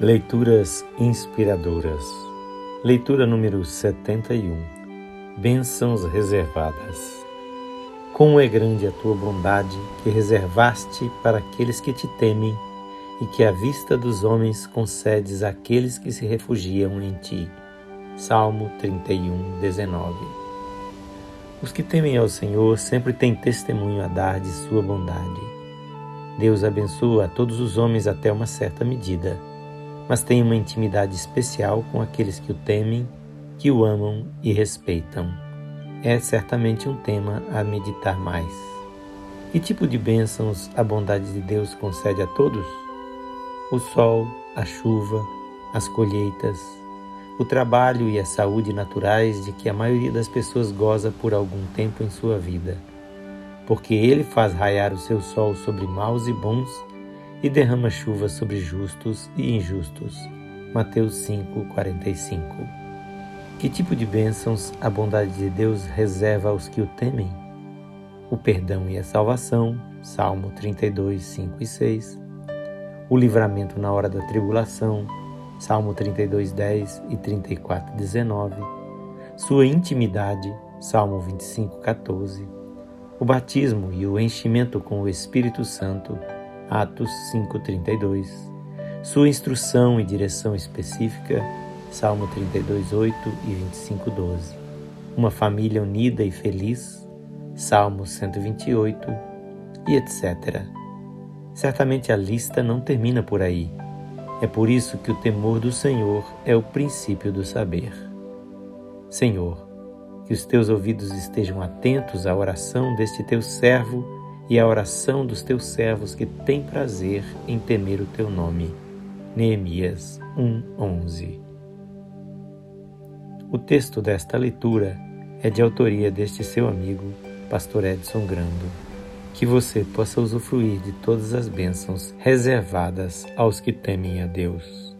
Leituras inspiradoras. Leitura número 71. Bênçãos reservadas. Como é grande a tua bondade que reservaste para aqueles que te temem e que à vista dos homens concedes àqueles que se refugiam em ti. Salmo 31, 19. Os que temem ao Senhor sempre têm testemunho a dar de sua bondade. Deus abençoa a todos os homens até uma certa medida mas tem uma intimidade especial com aqueles que o temem, que o amam e respeitam. É certamente um tema a meditar mais. Que tipo de bênçãos a bondade de Deus concede a todos? O sol, a chuva, as colheitas, o trabalho e a saúde naturais de que a maioria das pessoas goza por algum tempo em sua vida. Porque Ele faz raiar o seu sol sobre maus e bons e derrama chuva sobre justos e injustos. Mateus 5:45. Que tipo de bênçãos a bondade de Deus reserva aos que o temem? O perdão e a salvação, Salmo 32, 5 e 6. O livramento na hora da tribulação, Salmo 32, 10 e 34, 19. Sua intimidade, Salmo 25, 14. O batismo e o enchimento com o Espírito Santo, Atos 5:32. Sua instrução e direção específica, Salmo 32:8 e 25:12. Uma família unida e feliz, Salmo 128 e etc. Certamente a lista não termina por aí. É por isso que o temor do Senhor é o princípio do saber. Senhor, que os teus ouvidos estejam atentos à oração deste teu servo e a oração dos teus servos que têm prazer em temer o teu nome. Neemias 1:11. O texto desta leitura é de autoria deste seu amigo, pastor Edson Grando. Que você possa usufruir de todas as bênçãos reservadas aos que temem a Deus.